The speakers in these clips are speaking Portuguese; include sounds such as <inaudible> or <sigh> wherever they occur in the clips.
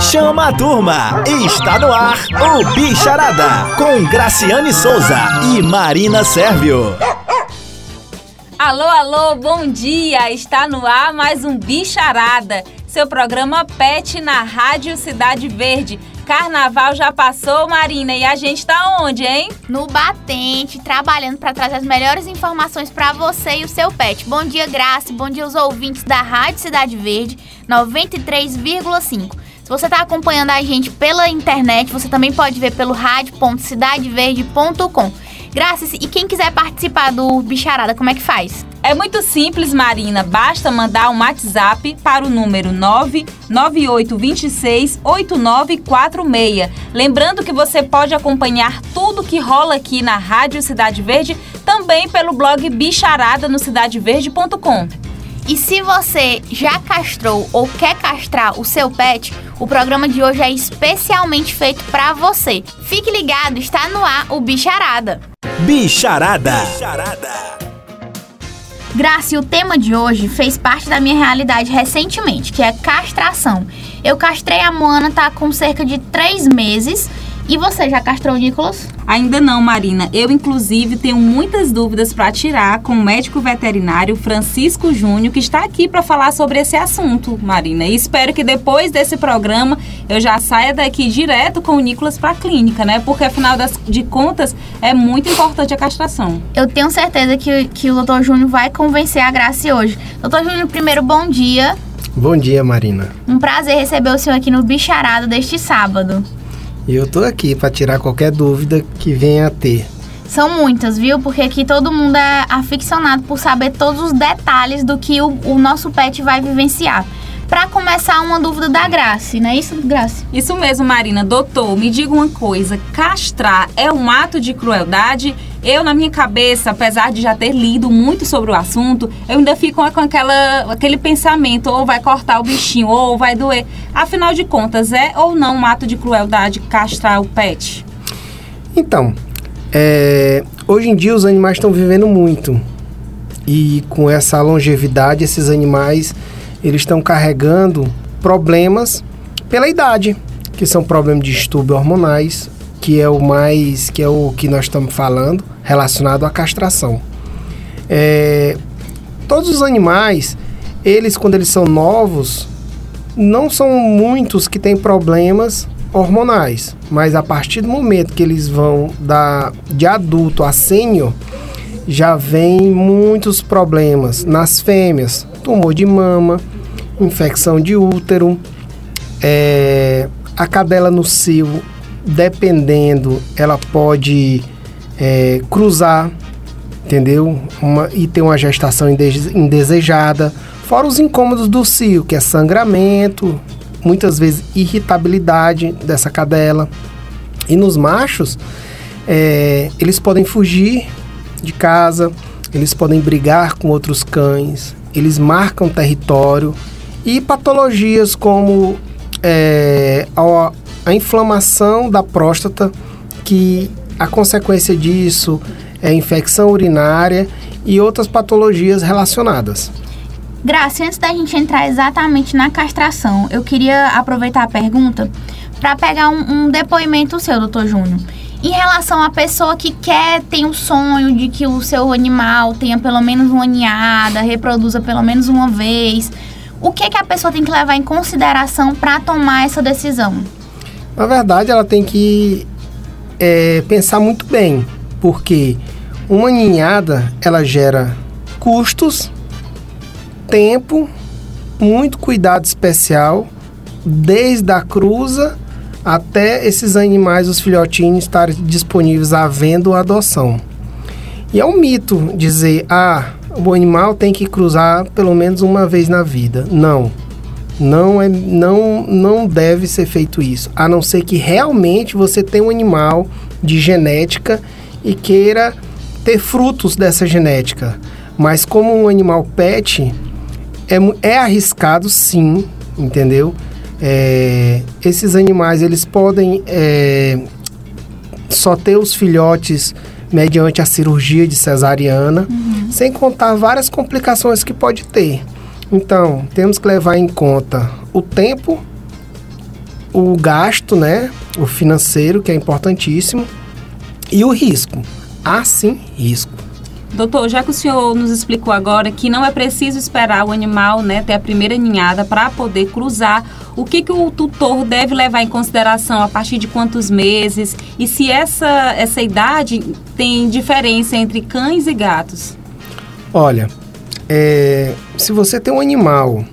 Chama a turma! Está no ar o Bicharada com Graciane Souza e Marina Sérvio. Alô, alô, bom dia! Está no ar mais um Bicharada, seu programa PET na Rádio Cidade Verde. Carnaval já passou, Marina, e a gente tá onde, hein? No Batente, trabalhando para trazer as melhores informações para você e o seu pet. Bom dia, Graça, bom dia aos ouvintes da Rádio Cidade Verde 93,5. Se você está acompanhando a gente pela internet, você também pode ver pelo rádio.cidadeverde.com. Graças, e quem quiser participar do Bicharada, como é que faz? É muito simples, Marina. Basta mandar um WhatsApp para o número 998268946. Lembrando que você pode acompanhar tudo que rola aqui na Rádio Cidade Verde, também pelo blog Bicharada no cidadeverde.com. E se você já castrou ou quer castrar o seu pet, o programa de hoje é especialmente feito para você. Fique ligado, está no ar o Bicharada. Bicharada. Bicharada. Graça, o tema de hoje fez parte da minha realidade recentemente, que é castração. Eu castrei a Moana, tá com cerca de três meses e você já castrou o Nicolas? Ainda não, Marina. Eu, inclusive, tenho muitas dúvidas para tirar com o médico veterinário Francisco Júnior, que está aqui para falar sobre esse assunto, Marina. E espero que depois desse programa eu já saia daqui direto com o Nicolas para a clínica, né? Porque, afinal das, de contas, é muito importante a castração. Eu tenho certeza que, que o doutor Júnior vai convencer a Graça hoje. Doutor Júnior, primeiro, bom dia. Bom dia, Marina. Um prazer receber o senhor aqui no Bicharado deste sábado. E eu tô aqui para tirar qualquer dúvida que venha a ter. São muitas, viu? Porque aqui todo mundo é aficionado por saber todos os detalhes do que o, o nosso pet vai vivenciar. Para começar, uma dúvida da Grace, não é isso, Grace? Isso mesmo, Marina. Doutor, me diga uma coisa: castrar é um ato de crueldade? Eu, na minha cabeça, apesar de já ter lido muito sobre o assunto, eu ainda fico com aquela, aquele pensamento: ou vai cortar o bichinho, ou vai doer. Afinal de contas, é ou não um ato de crueldade castrar o pet? Então, é, hoje em dia os animais estão vivendo muito. E com essa longevidade, esses animais eles estão carregando problemas pela idade, que são problemas de distúrbio hormonais, que é o mais, que é o que nós estamos falando, relacionado à castração. É, todos os animais, eles quando eles são novos, não são muitos que têm problemas hormonais, mas a partir do momento que eles vão da de adulto a sênior, já vem muitos problemas nas fêmeas, tumor de mama, infecção de útero, é, a cadela no cio, dependendo, ela pode é, cruzar, entendeu? Uma, e ter uma gestação indesejada. Fora os incômodos do cio, que é sangramento, muitas vezes irritabilidade dessa cadela. E nos machos, é, eles podem fugir de casa, eles podem brigar com outros cães, eles marcam território e patologias como é, a, inflamação da próstata, que a consequência disso é infecção urinária e outras patologias relacionadas. Graça, antes da gente entrar exatamente na castração, eu queria aproveitar a pergunta para pegar um, um, depoimento seu, doutor Júnior. Em relação à pessoa que quer, tem o sonho de que o seu animal tenha pelo menos uma ninhada, reproduza pelo menos uma vez, o que, que a pessoa tem que levar em consideração para tomar essa decisão? Na verdade, ela tem que é, pensar muito bem, porque uma ninhada ela gera custos, tempo, muito cuidado especial, desde a cruza até esses animais, os filhotinhos, estarem disponíveis à venda ou adoção. E é um mito dizer, ah, o animal tem que cruzar pelo menos uma vez na vida. Não. Não, é, não, não deve ser feito isso. A não ser que realmente você tenha um animal de genética e queira ter frutos dessa genética. Mas como um animal pet, é, é arriscado sim, entendeu? É, esses animais, eles podem é, só ter os filhotes mediante a cirurgia de cesariana, uhum. sem contar várias complicações que pode ter. Então, temos que levar em conta o tempo, o gasto, né? O financeiro, que é importantíssimo, e o risco. Há sim risco. Doutor, já que o senhor nos explicou agora que não é preciso esperar o animal né, ter a primeira ninhada para poder cruzar, o que, que o tutor deve levar em consideração a partir de quantos meses e se essa, essa idade tem diferença entre cães e gatos? Olha, é, se você tem um animal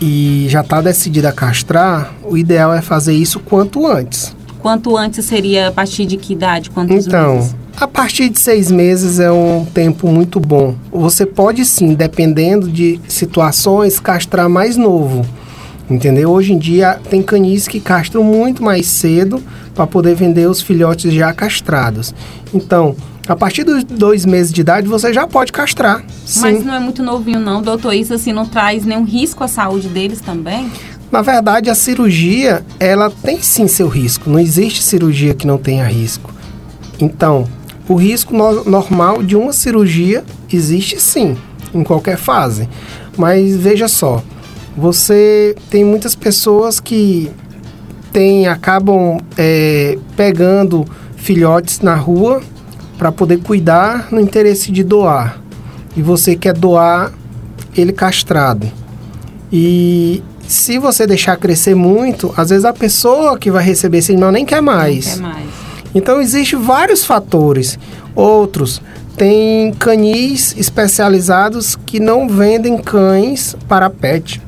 e já está decidido a castrar, o ideal é fazer isso quanto antes. Quanto antes seria a partir de que idade? Quantos então, meses? a partir de seis meses é um tempo muito bom. Você pode sim, dependendo de situações, castrar mais novo. Entendeu? Hoje em dia tem canis que castram muito mais cedo para poder vender os filhotes já castrados. Então, a partir dos dois meses de idade, você já pode castrar. Sim. Mas não é muito novinho, não, doutor. Isso assim não traz nenhum risco à saúde deles também? Na verdade, a cirurgia, ela tem sim seu risco. Não existe cirurgia que não tenha risco. Então, o risco no normal de uma cirurgia existe sim, em qualquer fase. Mas veja só, você tem muitas pessoas que tem, acabam é, pegando filhotes na rua para poder cuidar no interesse de doar. E você quer doar ele castrado. E se você deixar crescer muito, às vezes a pessoa que vai receber esse animal nem quer mais. Não quer mais. Então existem vários fatores. Outros tem canis especializados que não vendem cães para pet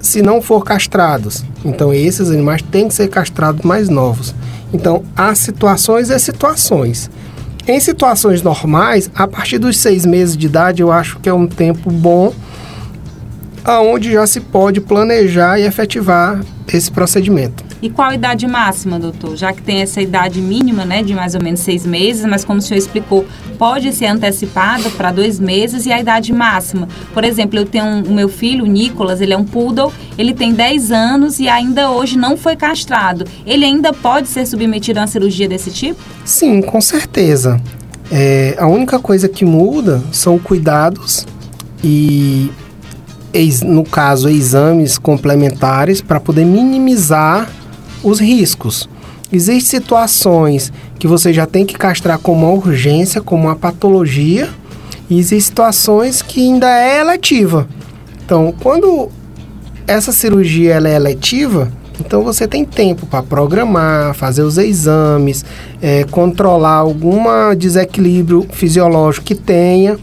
se não for castrados. Então esses animais têm que ser castrados mais novos. Então há situações e situações. Em situações normais, a partir dos seis meses de idade, eu acho que é um tempo bom aonde já se pode planejar e efetivar esse procedimento. E qual a idade máxima, doutor? Já que tem essa idade mínima, né, de mais ou menos seis meses, mas como o senhor explicou, pode ser antecipada para dois meses e a idade máxima. Por exemplo, eu tenho um, o meu filho, o Nicolas, ele é um poodle, ele tem 10 anos e ainda hoje não foi castrado. Ele ainda pode ser submetido a uma cirurgia desse tipo? Sim, com certeza. É, a única coisa que muda são cuidados e no caso, exames complementares para poder minimizar os riscos. Existem situações que você já tem que castrar como uma urgência, como uma patologia, e existem situações que ainda é eletiva. Então, quando essa cirurgia ela é eletiva, então você tem tempo para programar, fazer os exames, é, controlar algum desequilíbrio fisiológico que tenha,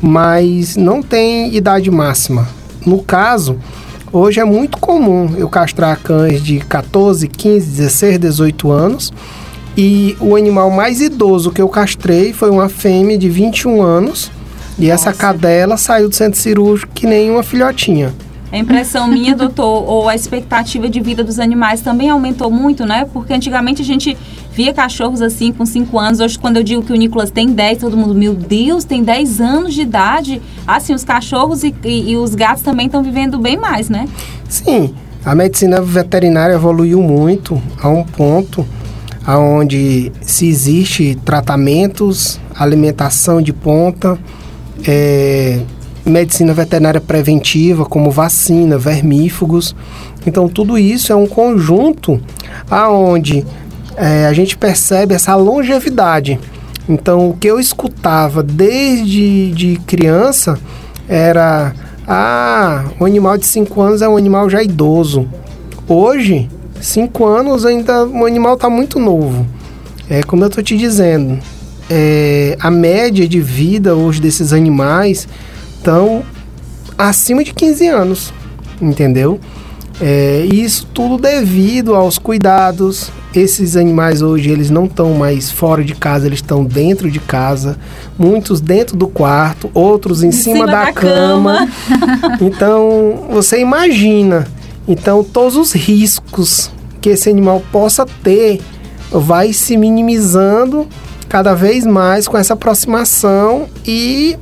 mas não tem idade máxima. No caso, hoje é muito comum eu castrar cães de 14, 15, 16, 18 anos. E o animal mais idoso que eu castrei foi uma fêmea de 21 anos. E Nossa. essa cadela saiu do centro cirúrgico que nem uma filhotinha. A impressão minha, <laughs> doutor, ou a expectativa de vida dos animais também aumentou muito, né? Porque antigamente a gente via cachorros assim com 5 anos. Hoje, quando eu digo que o Nicolas tem 10, todo mundo, meu Deus, tem 10 anos de idade. Assim, os cachorros e, e, e os gatos também estão vivendo bem mais, né? Sim, a medicina veterinária evoluiu muito a um ponto aonde se existe tratamentos, alimentação de ponta, é, medicina veterinária preventiva, como vacina, vermífugos. Então, tudo isso é um conjunto aonde é, a gente percebe essa longevidade. Então, o que eu escutava desde de criança era: ah, o animal de 5 anos é um animal já idoso. Hoje, 5 anos ainda o animal está muito novo. É como eu estou te dizendo, é, a média de vida hoje desses animais estão acima de 15 anos, entendeu? É, isso tudo devido aos cuidados. Esses animais hoje eles não estão mais fora de casa, eles estão dentro de casa, muitos dentro do quarto, outros em, em cima, cima, da, da cama. cama. <laughs> então você imagina, então todos os riscos que esse animal possa ter vai se minimizando cada vez mais com essa aproximação e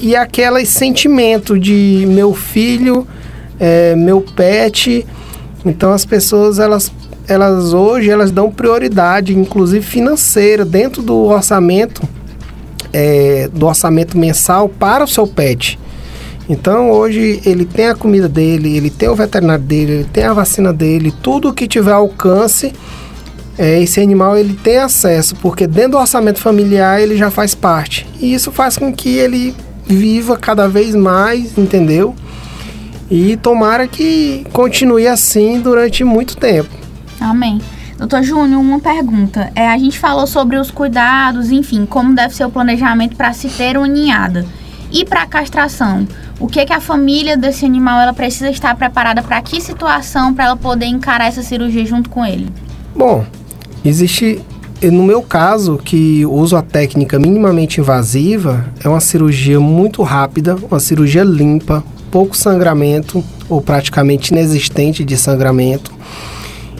e aquele sentimento de meu filho, é, meu pet. Então as pessoas elas elas hoje elas dão prioridade, inclusive financeira, dentro do orçamento é, do orçamento mensal para o seu pet. Então hoje ele tem a comida dele, ele tem o veterinário dele, ele tem a vacina dele, tudo que tiver alcance, é, esse animal ele tem acesso, porque dentro do orçamento familiar ele já faz parte. E isso faz com que ele viva cada vez mais, entendeu? E tomara que continue assim durante muito tempo. Amém. Doutor Júnior, uma pergunta. É, a gente falou sobre os cuidados, enfim, como deve ser o planejamento para se ter uma ninhada. E para a castração? O que, que a família desse animal ela precisa estar preparada para que situação para ela poder encarar essa cirurgia junto com ele? Bom, existe no meu caso, que uso a técnica minimamente invasiva, é uma cirurgia muito rápida, uma cirurgia limpa, pouco sangramento ou praticamente inexistente de sangramento.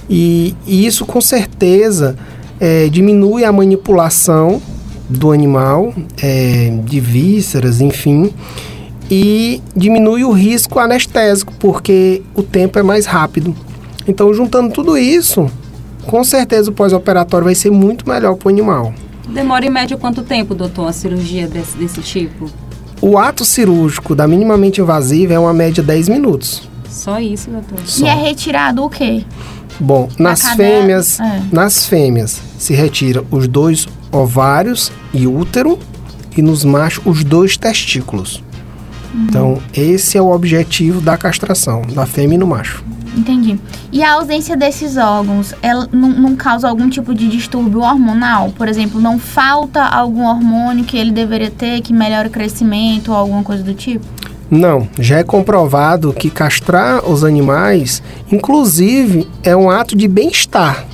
E, e isso com certeza é, diminui a manipulação do animal, é, de vísceras, enfim, e diminui o risco anestésico, porque o tempo é mais rápido. Então, juntando tudo isso, com certeza o pós-operatório vai ser muito melhor para o animal. Demora em média quanto tempo, doutor, uma cirurgia desse, desse tipo? O ato cirúrgico da minimamente invasiva é uma média 10 minutos. Só isso, doutor. Só. E é retirado o quê? Bom, nas fêmeas, é. nas fêmeas se retira os dois ovários e útero e nos machos os dois testículos. Então, esse é o objetivo da castração, da fêmea e no macho. Entendi. E a ausência desses órgãos, ela não, não, causa algum tipo de distúrbio hormonal? Por exemplo, não falta algum hormônio que ele deveria ter que melhora o crescimento ou alguma coisa do tipo? Não, já é comprovado que castrar os animais, inclusive, é um ato de bem-estar.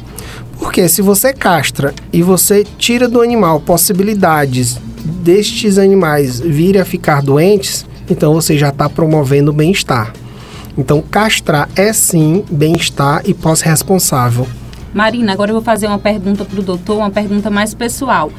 Porque se você castra e você tira do animal possibilidades destes animais virem a ficar doentes, então você já está promovendo bem-estar. Então, castrar é sim bem-estar e pós-responsável. Marina, agora eu vou fazer uma pergunta para o doutor, uma pergunta mais pessoal.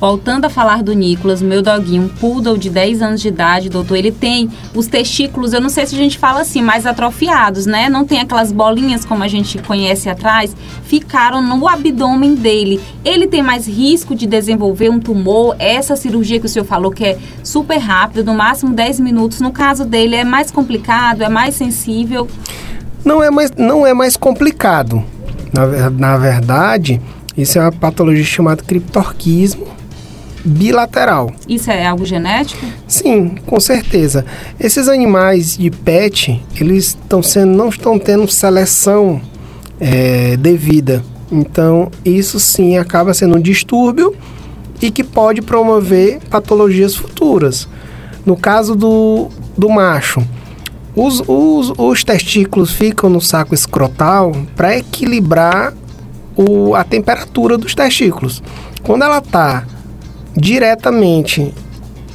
Voltando a falar do Nicolas, meu doguinho, um poodle de 10 anos de idade, doutor, ele tem os testículos, eu não sei se a gente fala assim, mais atrofiados, né? Não tem aquelas bolinhas como a gente conhece atrás, ficaram no abdômen dele. Ele tem mais risco de desenvolver um tumor? Essa cirurgia que o senhor falou que é super rápida, no máximo 10 minutos, no caso dele é mais complicado, é mais sensível? Não é mais, não é mais complicado. Na, na verdade, isso é uma patologia chamada criptorquismo, bilateral. Isso é algo genético? Sim, com certeza. Esses animais de pet, eles estão sendo, não estão tendo seleção é, devida. Então, isso sim acaba sendo um distúrbio e que pode promover patologias futuras. No caso do, do macho, os, os, os testículos ficam no saco escrotal para equilibrar o, a temperatura dos testículos. Quando ela está diretamente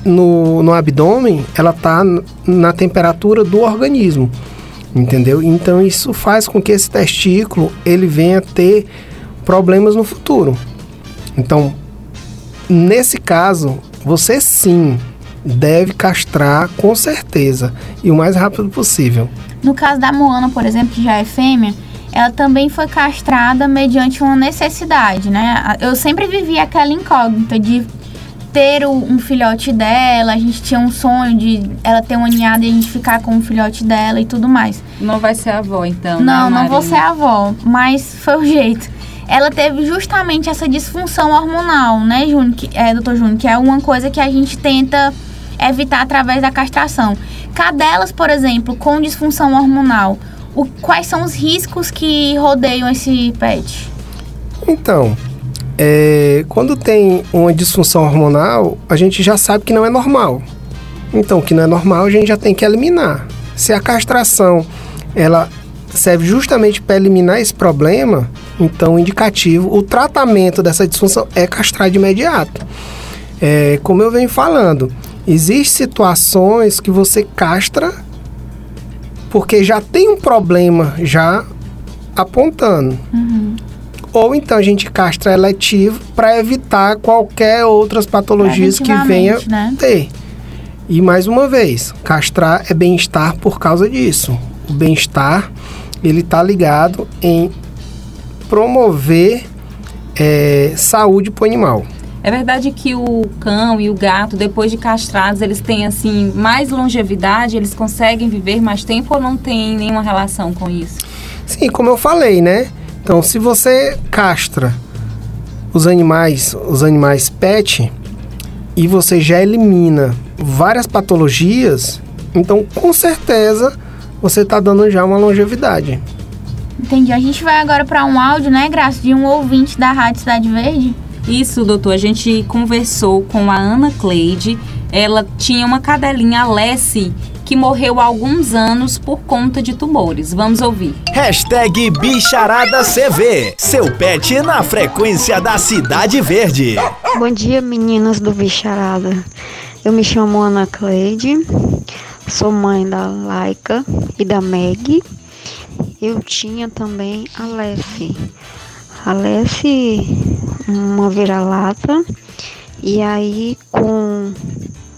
no, no abdômen, ela está na temperatura do organismo, entendeu? Então isso faz com que esse testículo ele venha ter problemas no futuro. Então, nesse caso, você sim deve castrar com certeza e o mais rápido possível. No caso da Moana, por exemplo, que já é fêmea, ela também foi castrada mediante uma necessidade, né? Eu sempre vivi aquela incógnita de ter um filhote dela, a gente tinha um sonho de ela ter uma ninhada e a gente ficar com o filhote dela e tudo mais. Não vai ser avó, então? Não, né, não vou ser avó, mas foi o jeito. Ela teve justamente essa disfunção hormonal, né, Júnior? Que, é, doutor Júnior, que é uma coisa que a gente tenta evitar através da castração. Cadelas, por exemplo, com disfunção hormonal, o, quais são os riscos que rodeiam esse pet? Então, é, quando tem uma disfunção hormonal, a gente já sabe que não é normal. Então, o que não é normal, a gente já tem que eliminar. Se a castração ela serve justamente para eliminar esse problema, então indicativo, o tratamento dessa disfunção é castrar de imediato. É, como eu venho falando, existem situações que você castra porque já tem um problema já apontando. Uhum ou então a gente castra eletivo para evitar qualquer outras patologias que venha né? ter. E mais uma vez, castrar é bem-estar por causa disso. O bem-estar ele está ligado em promover é, saúde para o animal. É verdade que o cão e o gato, depois de castrados, eles têm assim mais longevidade, eles conseguem viver mais tempo ou não tem nenhuma relação com isso? Sim, como eu falei, né? Então, se você castra os animais, os animais pet e você já elimina várias patologias, então com certeza você está dando já uma longevidade. Entendi. A gente vai agora para um áudio, né, Graça, de um ouvinte da Rádio Cidade Verde. Isso, doutor. A gente conversou com a Ana Cleide. Ela tinha uma cadelinha Lessie que morreu há alguns anos por conta de tumores. Vamos ouvir. Hashtag BicharadaCV. Seu pet na frequência da Cidade Verde. Bom dia, meninas do Bicharada. Eu me chamo Ana Cleide, sou mãe da Laika e da Meg. Eu tinha também a Lefe. A Lefe, uma vira-lata. E aí, com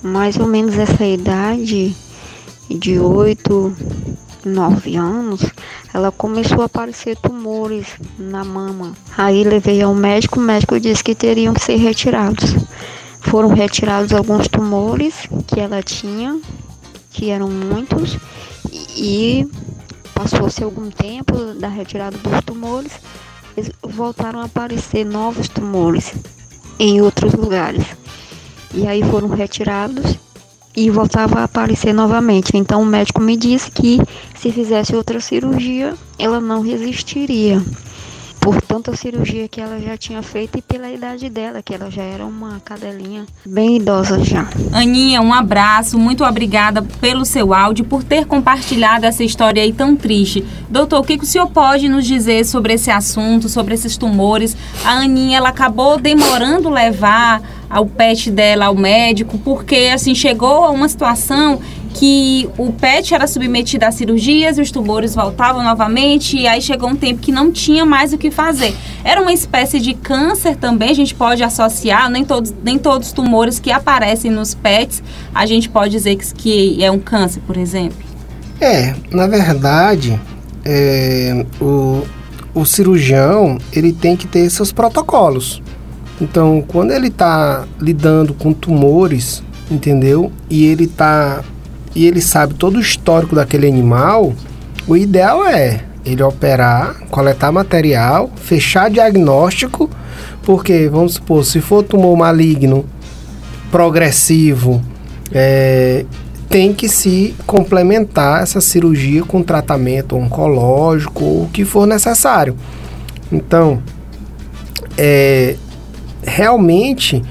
mais ou menos essa idade, de 8, 9 anos, ela começou a aparecer tumores na mama. Aí levei ao médico, o médico disse que teriam que ser retirados. Foram retirados alguns tumores que ela tinha, que eram muitos, e passou-se algum tempo da retirada dos tumores, voltaram a aparecer novos tumores em outros lugares. E aí foram retirados e voltava a aparecer novamente. Então o médico me disse que se fizesse outra cirurgia, ela não resistiria. Por tanta cirurgia que ela já tinha feito e pela idade dela, que ela já era uma cadelinha bem idosa já. Aninha, um abraço, muito obrigada pelo seu áudio, por ter compartilhado essa história aí tão triste. Doutor, o que, o senhor pode nos dizer sobre esse assunto, sobre esses tumores? A Aninha, ela acabou demorando levar ao pet dela ao médico, porque assim chegou a uma situação que o pet era submetido a cirurgias, os tumores voltavam novamente e aí chegou um tempo que não tinha mais o que fazer. Era uma espécie de câncer também, a gente pode associar, nem todos, nem todos os tumores que aparecem nos pets, a gente pode dizer que, que é um câncer, por exemplo. É, na verdade, é, o, o cirurgião ele tem que ter seus protocolos. Então, quando ele está lidando com tumores, entendeu? E ele tá e ele sabe todo o histórico daquele animal, o ideal é ele operar, coletar material, fechar diagnóstico, porque vamos supor, se for tumor maligno progressivo, é, tem que se complementar essa cirurgia com tratamento oncológico ou o que for necessário. Então, é, realmente,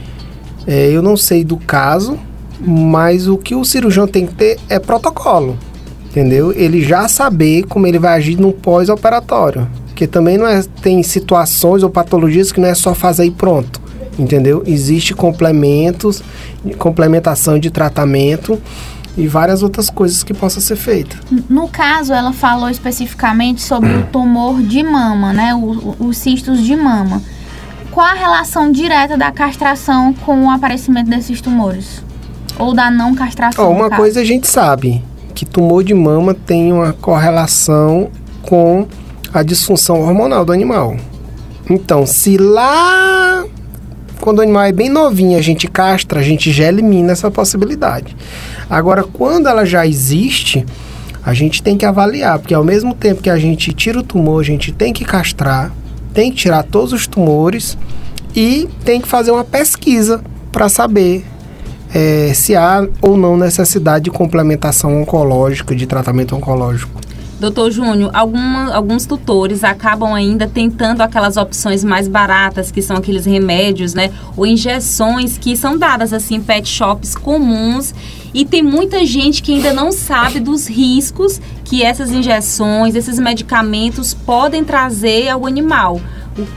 é, eu não sei do caso, mas o que o cirurgião tem que ter é protocolo, entendeu? Ele já saber como ele vai agir no pós-operatório. Porque também não é, tem situações ou patologias que não é só fazer e pronto, entendeu? Existe complementos, complementação de tratamento e várias outras coisas que possam ser feitas. No caso, ela falou especificamente sobre o tumor de mama, né? O, os cistos de mama qual a relação direta da castração com o aparecimento desses tumores? Ou da não castração? Oh, uma coisa a gente sabe, que tumor de mama tem uma correlação com a disfunção hormonal do animal. Então, se lá quando o animal é bem novinho, a gente castra, a gente já elimina essa possibilidade. Agora, quando ela já existe, a gente tem que avaliar, porque ao mesmo tempo que a gente tira o tumor, a gente tem que castrar, tem que tirar todos os tumores e tem que fazer uma pesquisa para saber é, se há ou não necessidade de complementação oncológica, de tratamento oncológico. Doutor Júnior, alguns tutores acabam ainda tentando aquelas opções mais baratas, que são aqueles remédios, né? Ou injeções que são dadas assim em pet shops comuns. E tem muita gente que ainda não sabe dos riscos que essas injeções, esses medicamentos podem trazer ao animal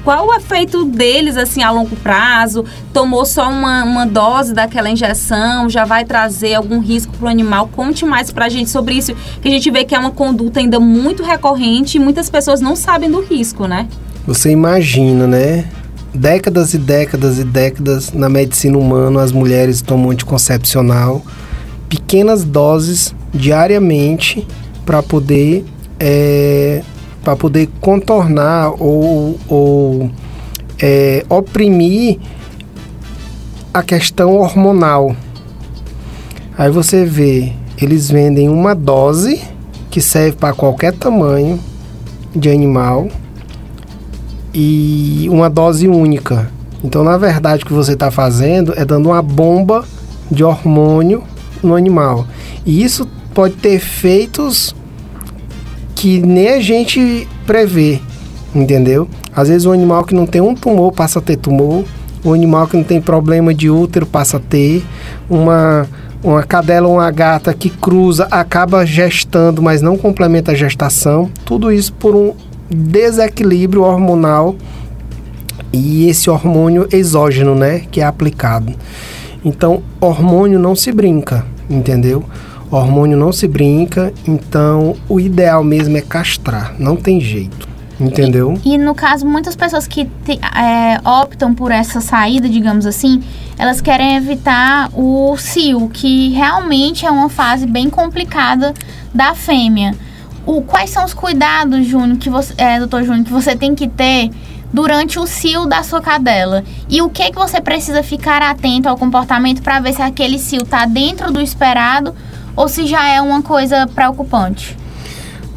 qual o efeito deles assim a longo prazo? Tomou só uma, uma dose daquela injeção, já vai trazer algum risco para o animal? Conte mais para a gente sobre isso, que a gente vê que é uma conduta ainda muito recorrente e muitas pessoas não sabem do risco, né? Você imagina, né? Décadas e décadas e décadas na medicina humana as mulheres tomam anticoncepcional, pequenas doses diariamente para poder é, para poder contornar ou, ou é, oprimir a questão hormonal. Aí você vê, eles vendem uma dose que serve para qualquer tamanho de animal e uma dose única. Então, na verdade, o que você está fazendo é dando uma bomba de hormônio no animal. E isso pode ter efeitos que nem a gente prevê, entendeu? Às vezes o animal que não tem um tumor passa a ter tumor, o animal que não tem problema de útero passa a ter, uma uma cadela ou uma gata que cruza acaba gestando, mas não complementa a gestação. Tudo isso por um desequilíbrio hormonal e esse hormônio exógeno, né, que é aplicado. Então, hormônio não se brinca, entendeu? Hormônio não se brinca, então o ideal mesmo é castrar, não tem jeito. Entendeu? E, e no caso, muitas pessoas que te, é, optam por essa saída, digamos assim, elas querem evitar o cio, que realmente é uma fase bem complicada da fêmea. O, quais são os cuidados, Júnior, que você, é, doutor Júnior, que você tem que ter durante o cio da sua cadela? E o que que você precisa ficar atento ao comportamento para ver se aquele cio está dentro do esperado ou se já é uma coisa preocupante?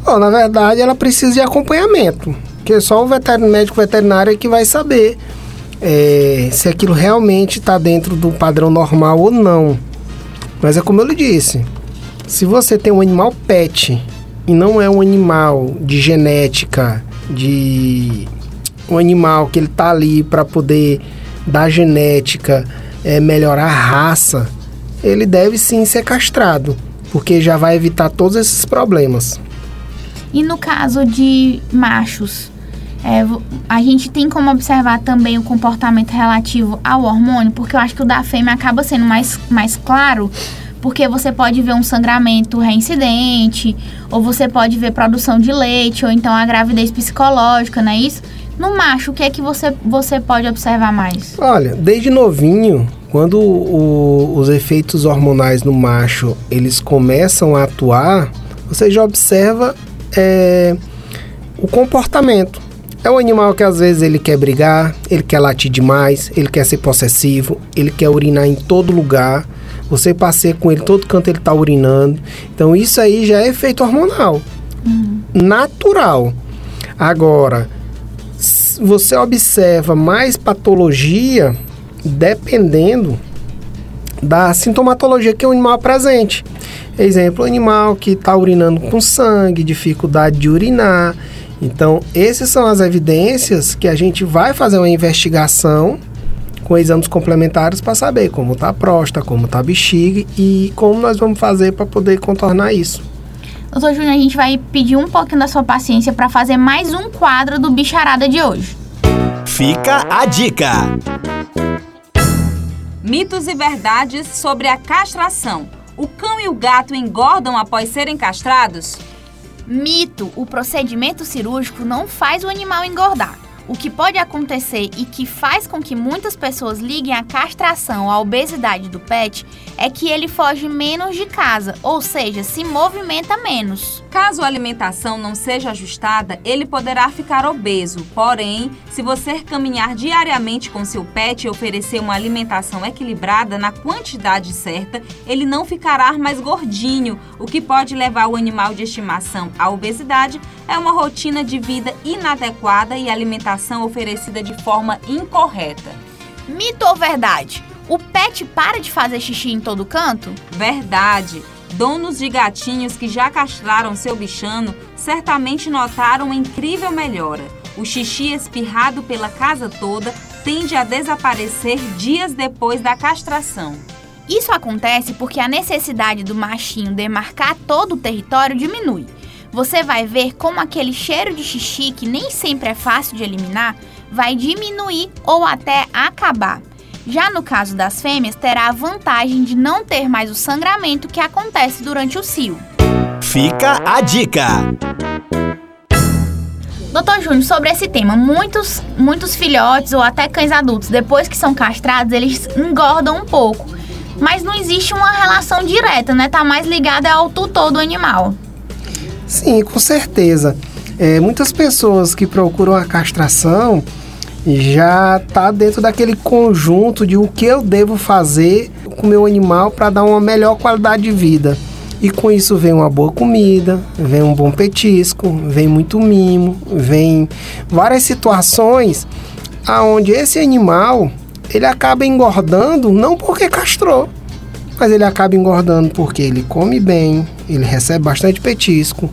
Bom, na verdade, ela precisa de acompanhamento, que só o veterinário, médico veterinário é que vai saber é, se aquilo realmente está dentro do padrão normal ou não. Mas é como eu lhe disse, se você tem um animal pet e não é um animal de genética, de um animal que ele tá ali para poder dar genética, é, melhorar a raça, ele deve sim ser castrado, porque já vai evitar todos esses problemas. E no caso de machos, é, a gente tem como observar também o comportamento relativo ao hormônio, porque eu acho que o da fêmea acaba sendo mais, mais claro, porque você pode ver um sangramento reincidente, ou você pode ver produção de leite, ou então a gravidez psicológica, não é isso? No macho, o que é que você, você pode observar mais? Olha, desde novinho, quando o, os efeitos hormonais no macho eles começam a atuar, você já observa é, o comportamento. É um animal que às vezes ele quer brigar, ele quer latir demais, ele quer ser possessivo, ele quer urinar em todo lugar. Você passeia com ele, todo canto ele está urinando. Então isso aí já é efeito hormonal. Uhum. Natural. Agora, você observa mais patologia dependendo da sintomatologia que o animal apresente. Exemplo, animal que está urinando com sangue, dificuldade de urinar. Então, essas são as evidências que a gente vai fazer uma investigação com exames complementares para saber como está a próstata, como está a bexiga e como nós vamos fazer para poder contornar isso. Doutor Júnior, a gente vai pedir um pouquinho da sua paciência para fazer mais um quadro do Bicharada de hoje. Fica a dica! Mitos e verdades sobre a castração. O cão e o gato engordam após serem castrados? Mito: o procedimento cirúrgico não faz o animal engordar. O que pode acontecer e que faz com que muitas pessoas liguem a castração à obesidade do pet é que ele foge menos de casa, ou seja, se movimenta menos. Caso a alimentação não seja ajustada, ele poderá ficar obeso. Porém, se você caminhar diariamente com seu pet e oferecer uma alimentação equilibrada na quantidade certa, ele não ficará mais gordinho, o que pode levar o animal de estimação à obesidade é uma rotina de vida inadequada e alimentação oferecida de forma incorreta. Mito ou verdade? O pet para de fazer xixi em todo canto? Verdade. Donos de gatinhos que já castraram seu bichano certamente notaram uma incrível melhora. O xixi espirrado pela casa toda tende a desaparecer dias depois da castração. Isso acontece porque a necessidade do machinho demarcar todo o território diminui. Você vai ver como aquele cheiro de xixi, que nem sempre é fácil de eliminar, vai diminuir ou até acabar. Já no caso das fêmeas, terá a vantagem de não ter mais o sangramento que acontece durante o cio. Fica a dica! Doutor Júnior, sobre esse tema, muitos, muitos filhotes ou até cães adultos, depois que são castrados, eles engordam um pouco. Mas não existe uma relação direta, né? Tá mais ligada ao tutor do animal. Sim, com certeza. É, muitas pessoas que procuram a castração, já está dentro daquele conjunto de o que eu devo fazer com meu animal para dar uma melhor qualidade de vida. E com isso vem uma boa comida, vem um bom petisco, vem muito mimo, vem várias situações aonde esse animal ele acaba engordando não porque castrou, mas ele acaba engordando porque ele come bem, ele recebe bastante petisco,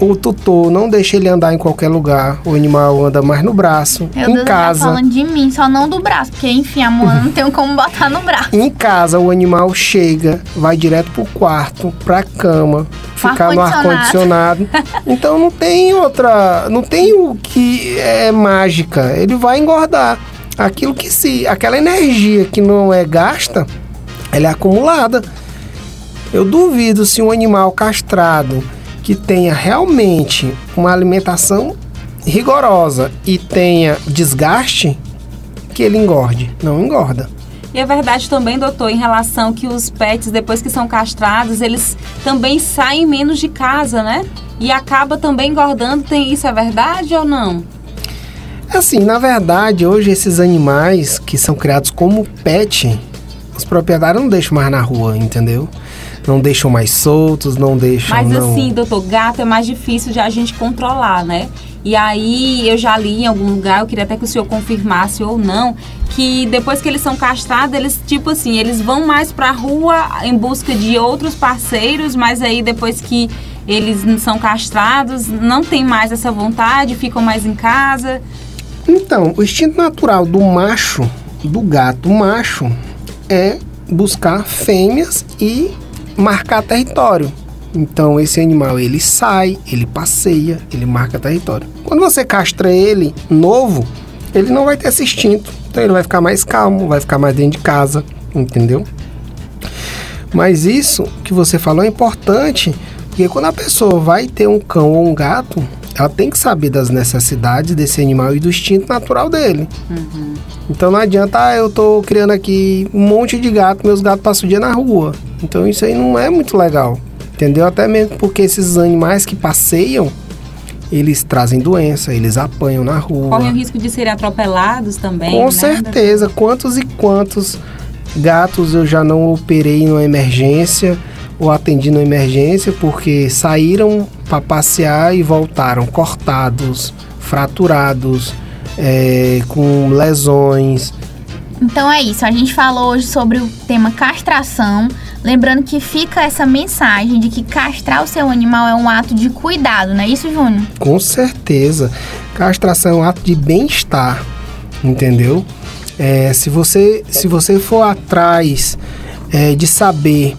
o tutor não deixa ele andar em qualquer lugar. O animal anda mais no braço, Meu em Deus, casa. Tá falando de mim, só não do braço, porque enfim, a Moana não tem como botar no braço. Em casa, o animal chega, vai direto pro quarto, pra cama, ficar no ar-condicionado. <laughs> então não tem outra. Não tem o que é mágica. Ele vai engordar. Aquilo que se. Aquela energia que não é gasta, ela é acumulada. Eu duvido se um animal castrado que tenha realmente uma alimentação rigorosa e tenha desgaste, que ele engorde. Não engorda. E é verdade também, doutor, em relação que os pets, depois que são castrados, eles também saem menos de casa, né? E acaba também engordando. Tem isso é verdade ou não? Assim, na verdade, hoje esses animais que são criados como pet, os proprietários não deixam mais na rua, entendeu? Não deixam mais soltos, não deixam. Mas não... assim, doutor, gato é mais difícil de a gente controlar, né? E aí eu já li em algum lugar, eu queria até que o senhor confirmasse ou não, que depois que eles são castrados, eles tipo assim, eles vão mais pra rua em busca de outros parceiros, mas aí depois que eles são castrados, não tem mais essa vontade, ficam mais em casa. Então, o instinto natural do macho, do gato macho, é buscar fêmeas e marcar território. Então esse animal ele sai, ele passeia, ele marca território. Quando você castra ele novo, ele não vai ter esse instinto. Então ele vai ficar mais calmo, vai ficar mais dentro de casa, entendeu? Mas isso que você falou é importante, porque quando a pessoa vai ter um cão ou um gato, ela tem que saber das necessidades desse animal e do instinto natural dele. Uhum. Então não adianta, ah, eu tô criando aqui um monte de gato, meus gatos passam o dia na rua. Então isso aí não é muito legal. Entendeu? Até mesmo porque esses animais que passeiam, eles trazem doença, eles apanham na rua. Correm o risco de serem atropelados também. Com né? certeza. Quantos e quantos gatos eu já não operei numa emergência ou atendi numa emergência porque saíram para passear e voltaram cortados, fraturados, é, com lesões. Então é isso, a gente falou hoje sobre o tema castração. Lembrando que fica essa mensagem de que castrar o seu animal é um ato de cuidado, não é isso, Júnior? Com certeza. Castração é um ato de bem-estar, entendeu? É, se, você, se você for atrás é, de saber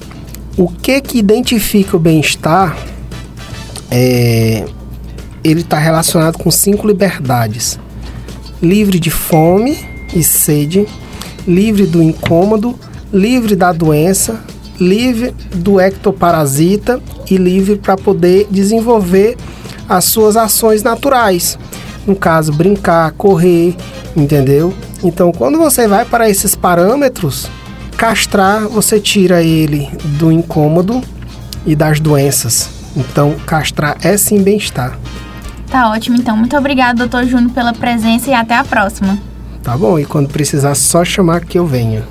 o que que identifica o bem-estar, é, ele está relacionado com cinco liberdades: livre de fome e sede, livre do incômodo, livre da doença, livre do ectoparasita e livre para poder desenvolver as suas ações naturais. No caso, brincar, correr, entendeu? Então, quando você vai para esses parâmetros, castrar, você tira ele do incômodo e das doenças. Então, castrar é sim bem-estar. Tá ótimo, então. Muito obrigada, doutor Júnior, pela presença e até a próxima. Tá bom? E quando precisar, só chamar que eu venha.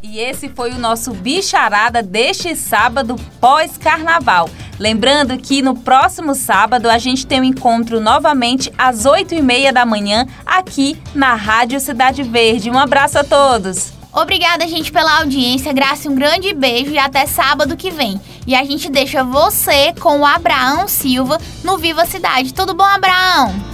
E esse foi o nosso Bicharada deste sábado pós-carnaval. Lembrando que no próximo sábado a gente tem um encontro novamente às 8h30 da manhã aqui na Rádio Cidade Verde. Um abraço a todos! Obrigada, gente, pela audiência. Graça, um grande beijo e até sábado que vem. E a gente deixa você com o Abraão Silva no Viva Cidade. Tudo bom, Abraão?